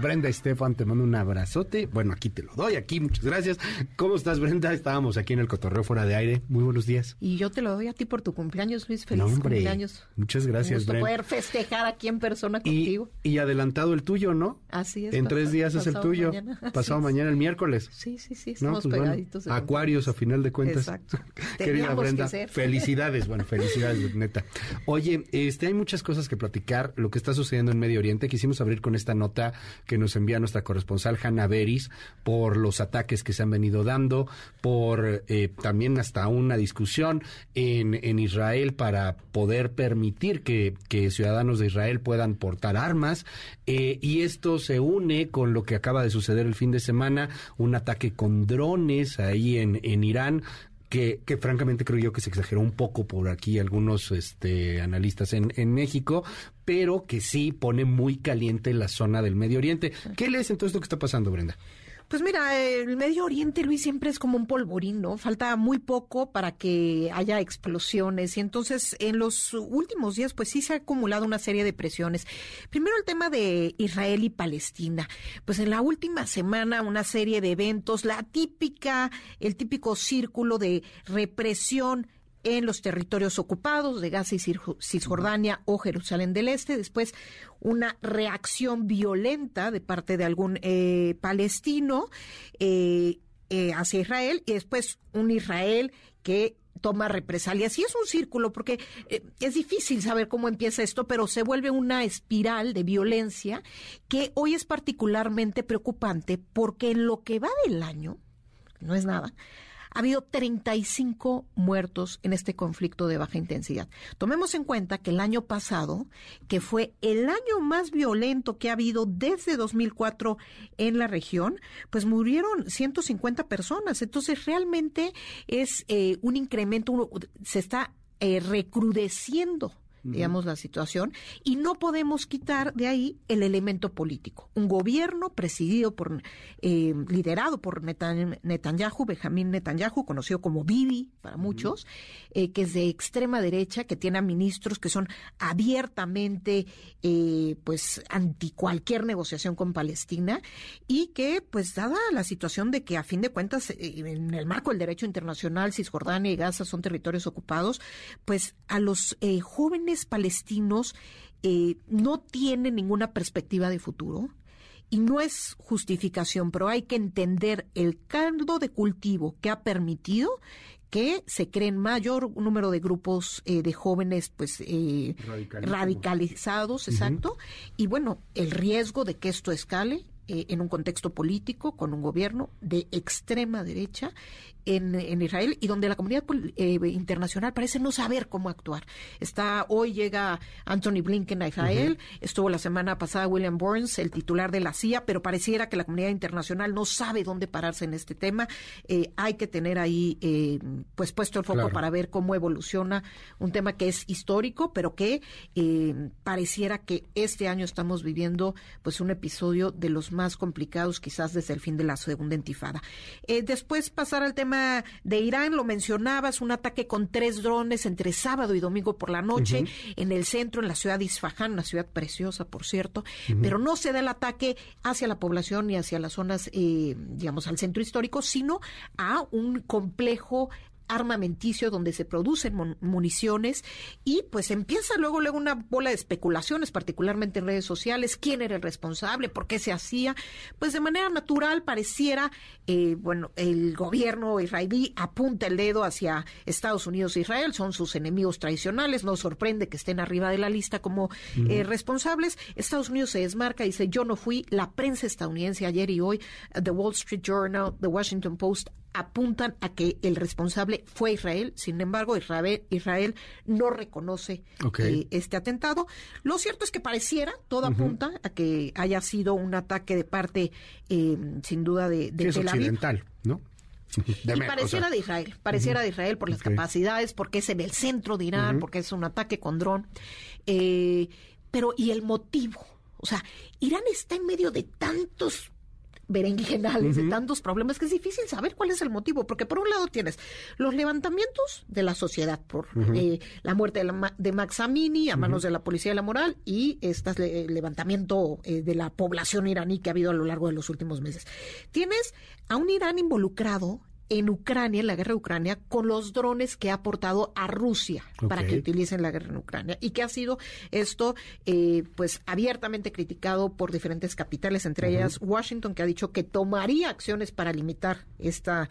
Brenda Estefan, te mando un abrazote. Bueno, aquí te lo doy, aquí, muchas gracias. ¿Cómo estás, Brenda? Estábamos aquí en el cotorreo fuera de aire. Muy buenos días. Y yo te lo doy a ti por tu cumpleaños, Luis. Feliz cumpleaños. Muchas gracias, Brenda. poder festejar aquí en persona contigo. Y, adelantado el tuyo, ¿no? Así es. En tres días es el tuyo. Pasado mañana, el miércoles. Sí, sí, sí. Estamos pues pegaditos. acuarios, a final de cuentas. Exacto. Querida Brenda, felicidades, bueno, felicidades, neta. Oye, este, hay muchas cosas que platicar. Lo que está sucediendo en Medio Oriente. Quisimos abrir con esta nota que nos envía nuestra corresponsal Hanna Beris por los ataques que se han venido dando, por eh, también hasta una discusión en, en Israel para poder permitir que, ciudadanos de Israel puedan portar armas. Eh, y esto se une con lo que acaba de suceder el fin de semana, un ataque con drones ahí en, en Irán que, que, francamente creo yo que se exageró un poco por aquí algunos este, analistas en, en México, pero que sí pone muy caliente la zona del Medio Oriente. ¿Qué lees en todo esto que está pasando, Brenda? Pues mira, el Medio Oriente, Luis, siempre es como un polvorín, ¿no? Falta muy poco para que haya explosiones y entonces en los últimos días pues sí se ha acumulado una serie de presiones. Primero el tema de Israel y Palestina. Pues en la última semana una serie de eventos, la típica, el típico círculo de represión en los territorios ocupados de Gaza y Cisjordania o Jerusalén del Este, después una reacción violenta de parte de algún eh, palestino eh, eh, hacia Israel y después un Israel que toma represalias. Y es un círculo, porque es difícil saber cómo empieza esto, pero se vuelve una espiral de violencia que hoy es particularmente preocupante porque en lo que va del año, no es nada, ha habido 35 muertos en este conflicto de baja intensidad. Tomemos en cuenta que el año pasado, que fue el año más violento que ha habido desde 2004 en la región, pues murieron 150 personas. Entonces, realmente es eh, un incremento, se está eh, recrudeciendo digamos, la situación, y no podemos quitar de ahí el elemento político. Un gobierno presidido por, eh, liderado por Netanyahu, Benjamín Netanyahu, conocido como Bibi para muchos, eh, que es de extrema derecha, que tiene a ministros que son abiertamente, eh, pues, anti cualquier negociación con Palestina, y que, pues, dada la situación de que, a fin de cuentas, en el marco del derecho internacional, Cisjordania y Gaza son territorios ocupados, pues, a los jóvenes palestinos eh, no tienen ninguna perspectiva de futuro y no es justificación, pero hay que entender el caldo de cultivo que ha permitido que se creen mayor número de grupos eh, de jóvenes pues eh, radicalizados, exacto, y bueno, el riesgo de que esto escale en un contexto político con un gobierno de extrema derecha en, Israel y donde la comunidad eh, internacional parece no saber cómo actuar. Está hoy llega Anthony Blinken a Israel, estuvo la semana pasada William Burns, el titular de la CIA, pero pareciera que la comunidad internacional no sabe dónde pararse en este tema. Eh, hay que tener ahí eh, pues puesto el foco para ver cómo evoluciona un tema que es histórico, pero que pareciera que este año estamos viviendo pues un episodio de los más complicados quizás desde el fin de la segunda intifada. después pasar al tema de Irán, lo mencionabas, un ataque con tres drones entre sábado y domingo por la noche en el centro, en la ciudad de Isfahan, una ciudad preciosa, por cierto, pero no se da el ataque hacia la población ni hacia las zonas, eh, digamos, al centro histórico, sino a un complejo armamenticio donde se producen municiones y pues empieza luego luego una bola de especulaciones, particularmente en redes sociales, quién era el responsable, por qué se hacía, pues de manera natural pareciera, eh, bueno, el gobierno israelí apunta el dedo hacia Estados Unidos e Israel, son sus enemigos tradicionales, no sorprende que estén arriba de la lista como eh, responsables, Estados Unidos se desmarca, dice yo no fui, la prensa estadounidense ayer y hoy, The Wall Street Journal, The Washington Post, apuntan a que el responsable fue Israel. Sin embargo, Israel, Israel no reconoce eh, este atentado. Lo cierto es que pareciera, todo apunta a que haya sido un ataque de parte, eh, sin duda, de, de Tel Aviv. occidental, ¿no? y pareciera de Israel, pareciera de Israel por las capacidades, porque es en el centro de Irán, porque es un ataque con dron. Eh, pero, ¿y el motivo? O sea, Irán está en medio de tantos berenjenales, de tantos problemas, que es difícil saber cuál es el motivo, porque por un lado tienes los levantamientos de la sociedad por eh, la muerte de, Max Amini a manos de la policía de la moral y este levantamiento eh, de la población iraní que ha habido a lo largo de los últimos meses. Tienes a un Irán involucrado en Ucrania, en la guerra de Ucrania, con los drones que ha aportado a Rusia para que utilicen la guerra en Ucrania y que ha sido esto eh, pues abiertamente criticado por diferentes capitales, entre ellas Washington, que ha dicho que tomaría acciones para limitar esta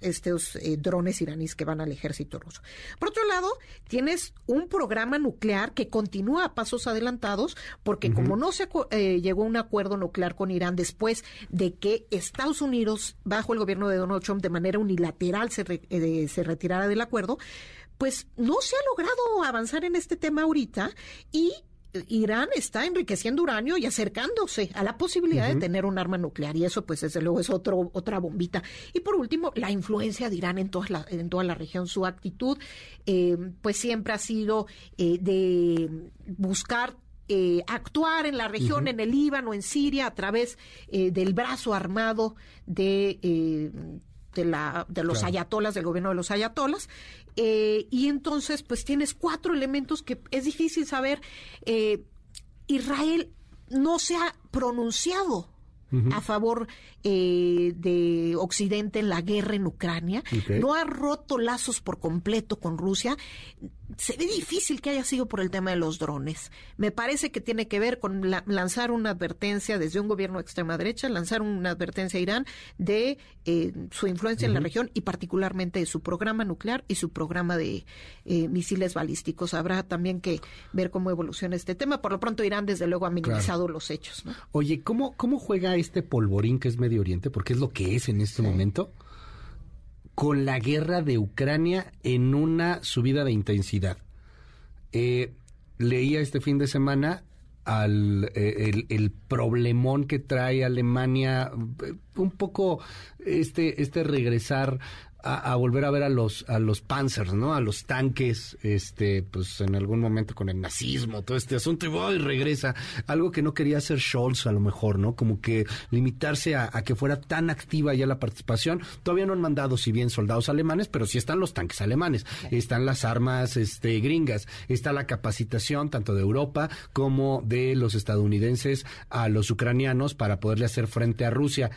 estos eh, drones iraníes que van al ejército ruso. Por otro lado, tienes un programa nuclear que continúa a pasos adelantados porque como no se eh, llegó a un acuerdo nuclear con Irán después de que Estados Unidos, bajo el gobierno de Donald Trump, de manera unilateral se, eh, se retirara del acuerdo, pues no se ha logrado avanzar en este tema ahorita y Irán está enriqueciendo uranio y acercándose a la posibilidad de tener un arma nuclear y eso pues desde luego es otro, otra bombita. Y por último, la influencia de Irán en toda la, en toda la región, su actitud eh, pues siempre ha sido eh, de buscar actuar en la región, en el Líbano, en Siria, a través del brazo armado de de, la, de los ayatolas, del gobierno de los ayatolas. Eh, y entonces, pues tienes cuatro elementos que es difícil saber. Eh, Israel no se ha pronunciado a favor eh, de Occidente en la guerra en Ucrania, no ha roto lazos por completo con Rusia, se ve difícil que haya sido por el tema de los drones. Me parece que tiene que ver con lanzar una advertencia desde un gobierno de extrema derecha, lanzar una advertencia a Irán de eh, su influencia en la región y particularmente de su programa nuclear y su programa de eh, misiles balísticos. Habrá también que ver cómo evoluciona este tema. Por lo pronto Irán desde luego ha minimizado los hechos. Oye, ¿cómo, ¿cómo juega este polvorín que es Medio Oriente? Porque es lo que es en este momento con la guerra de Ucrania en una subida de intensidad. Eh, leía este fin de semana al eh, el, problemón que trae Alemania, eh, un poco este, este regresar a, volver a ver a los a los panzers, ¿no? A los tanques, este, pues en algún momento con el nazismo, todo este asunto y voy regresa. Algo que no quería hacer Scholz a lo mejor, ¿no? Como que limitarse a, que fuera tan activa ya la participación. Todavía no han mandado, si bien soldados alemanes, pero sí están los tanques alemanes, están las armas, este, gringas, está la capacitación tanto de Europa como de los estadounidenses a los ucranianos para poderle hacer frente a Rusia.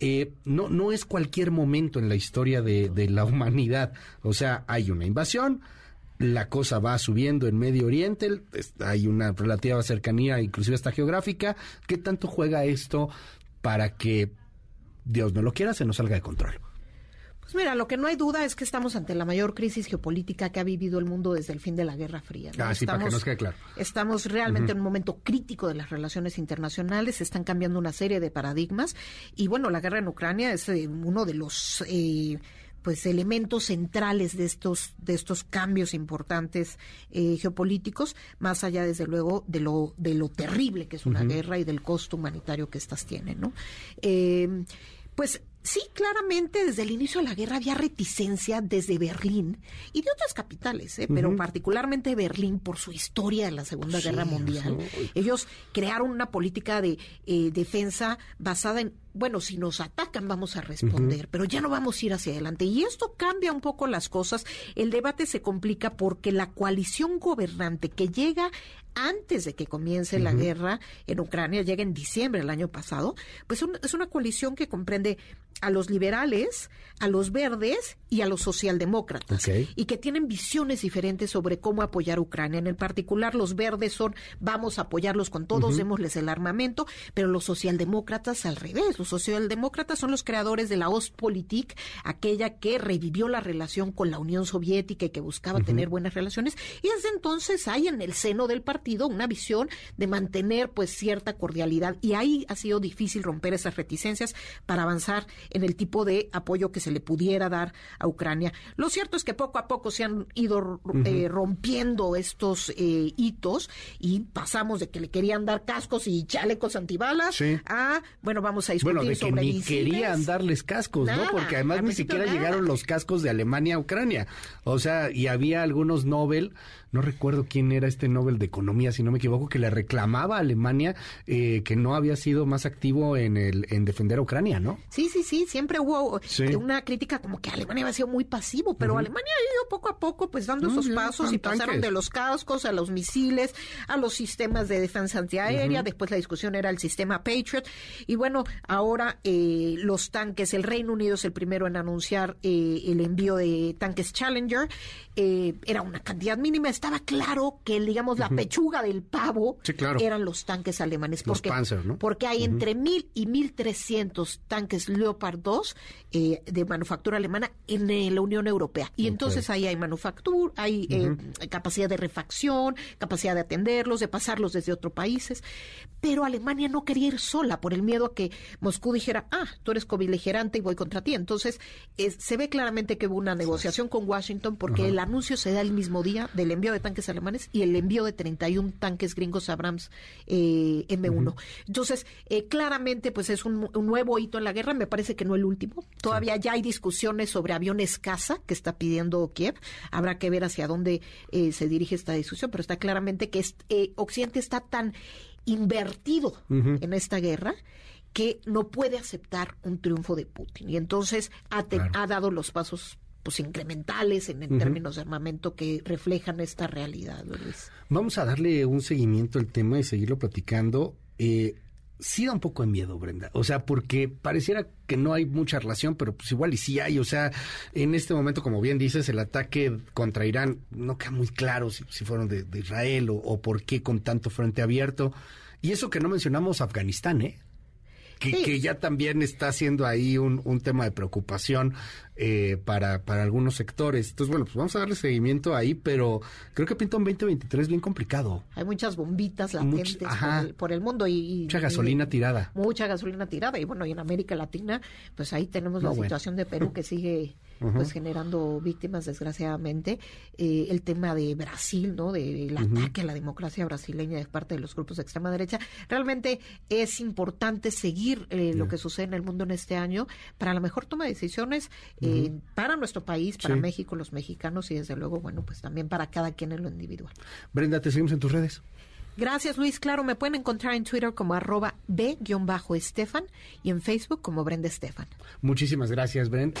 Eh, no, no es cualquier momento en la historia de, la humanidad. O sea, hay una invasión, la cosa va subiendo en Medio Oriente, hay una relativa cercanía, inclusive hasta geográfica. ¿Qué tanto juega esto para que, Dios no lo quiera, se nos salga de control? Pues mira, lo que no hay duda es que estamos ante la mayor crisis geopolítica que ha vivido el mundo desde el fin de la Guerra Fría. Ah, sí, para que nos quede claro. Estamos realmente en un momento crítico de las relaciones internacionales, se están cambiando una serie de paradigmas y bueno, la guerra en Ucrania es eh, uno de los... Eh, pues elementos centrales de estos de estos cambios importantes eh, geopolíticos más allá desde luego de lo de lo terrible que es una guerra y del costo humanitario que estas tienen no pues Sí, claramente desde el inicio de la guerra había reticencia desde Berlín y de otras capitales, ¿eh? pero particularmente Berlín por su historia de la Segunda Guerra Mundial. Ellos crearon una política de eh, defensa basada en, bueno, si nos atacan vamos a responder, pero ya no vamos a ir hacia adelante. Y esto cambia un poco las cosas. El debate se complica porque la coalición gobernante que llega antes de que comience la guerra en Ucrania, llega en diciembre del año pasado, pues es una coalición que comprende a los liberales, a los verdes y a los socialdemócratas, y que tienen visiones diferentes sobre cómo apoyar a Ucrania. En el particular, los verdes son vamos a apoyarlos con todos, démosles el armamento, pero los socialdemócratas al revés. Los socialdemócratas son los creadores de la Ostpolitik, aquella que revivió la relación con la Unión Soviética y que buscaba tener buenas relaciones, y desde entonces hay en el seno del partido una visión de mantener pues cierta cordialidad, y ahí ha sido difícil romper esas reticencias para avanzar en el tipo de apoyo que se le pudiera dar a Ucrania. Lo cierto es que poco a poco se han ido eh, rompiendo estos eh, hitos y pasamos de que le querían dar cascos y chalecos antibalas a, bueno, vamos a discutir bueno, de que ni querían darles cascos, ¿no? Porque además ni siquiera llegaron los cascos de Alemania a Ucrania. O sea, y había algunos Nobel no recuerdo quién era este Nobel de Economía, si no me equivoco, que le reclamaba a Alemania eh, que no había sido más activo en el en defender a Ucrania, ¿no? Sí, sí, sí, siempre hubo eh, una crítica como que Alemania había sido muy pasivo, pero Alemania ha ido poco a poco pues dando esos pasos y pasaron de los cascos a los misiles, a los sistemas de defensa antiaérea, después la discusión era el sistema Patriot y bueno, ahora eh, los tanques, el Reino Unido es el primero en anunciar el envío de tanques Challenger, era una cantidad mínima, estaba claro que, digamos, la pechuga del pavo eran los tanques alemanes. Porque, Porque hay entre mil y mil trescientos tanques Leopard 2 eh, de manufactura alemana en eh, la Unión Europea. Y entonces ahí hay manufactura, hay eh, capacidad de refacción, capacidad de atenderlos, de pasarlos desde otros países. Pero Alemania no quería ir sola por el miedo a que Moscú dijera, ah, tú eres cobeligerante y voy contra ti. Entonces, se ve claramente que hubo una negociación con Washington porque el anuncio se da el mismo día del envío de tanques alemanes y el envío de 31 tanques gringos Abrams eh, M1. Entonces, eh, claramente, pues es un, nuevo hito en la guerra, me parece que no el último. Todavía ya hay discusiones sobre aviones caza que está pidiendo Kiev. Habrá que ver hacia dónde eh, se dirige esta discusión, pero está claramente que Occidente está tan invertido en esta guerra que no puede aceptar un triunfo de Putin. Y entonces ha, ha dado los pasos pues incrementales en, términos de armamento que reflejan esta realidad. Vamos a darle un seguimiento al tema y seguirlo platicando. Eh, sí da un poco de miedo, Brenda. O sea, porque pareciera que no hay mucha relación, pero pues igual y sí hay. O sea, en este momento, como bien dices, el ataque contra Irán no queda muy claro si, fueron de, Israel o, o, por qué con tanto frente abierto. Y eso que no mencionamos Afganistán, ¿eh? Que, ya también está siendo ahí un, un tema de preocupación eh, para, para algunos sectores. Entonces, bueno, pues vamos a darle seguimiento ahí, pero creo que pinta un 2023 bien complicado. Hay muchas bombitas latentes por, el, mundo y, mucha gasolina tirada. Mucha gasolina tirada y bueno, y en América Latina, pues ahí tenemos la situación de Perú que sigue pues generando víctimas desgraciadamente eh, el tema de Brasil no del ataque a la democracia brasileña de parte de los grupos de extrema derecha. Realmente es importante seguir eh, lo que sucede en el mundo en este año para la mejor toma de decisiones eh, para nuestro país para México los mexicanos y desde luego bueno pues también para cada quien en lo individual. Brenda te seguimos en tus redes. Gracias, Luis. Claro, me pueden encontrar en Twitter como arroba b-estefan y en Facebook como Brenda Estefan. Muchísimas gracias, Brenda.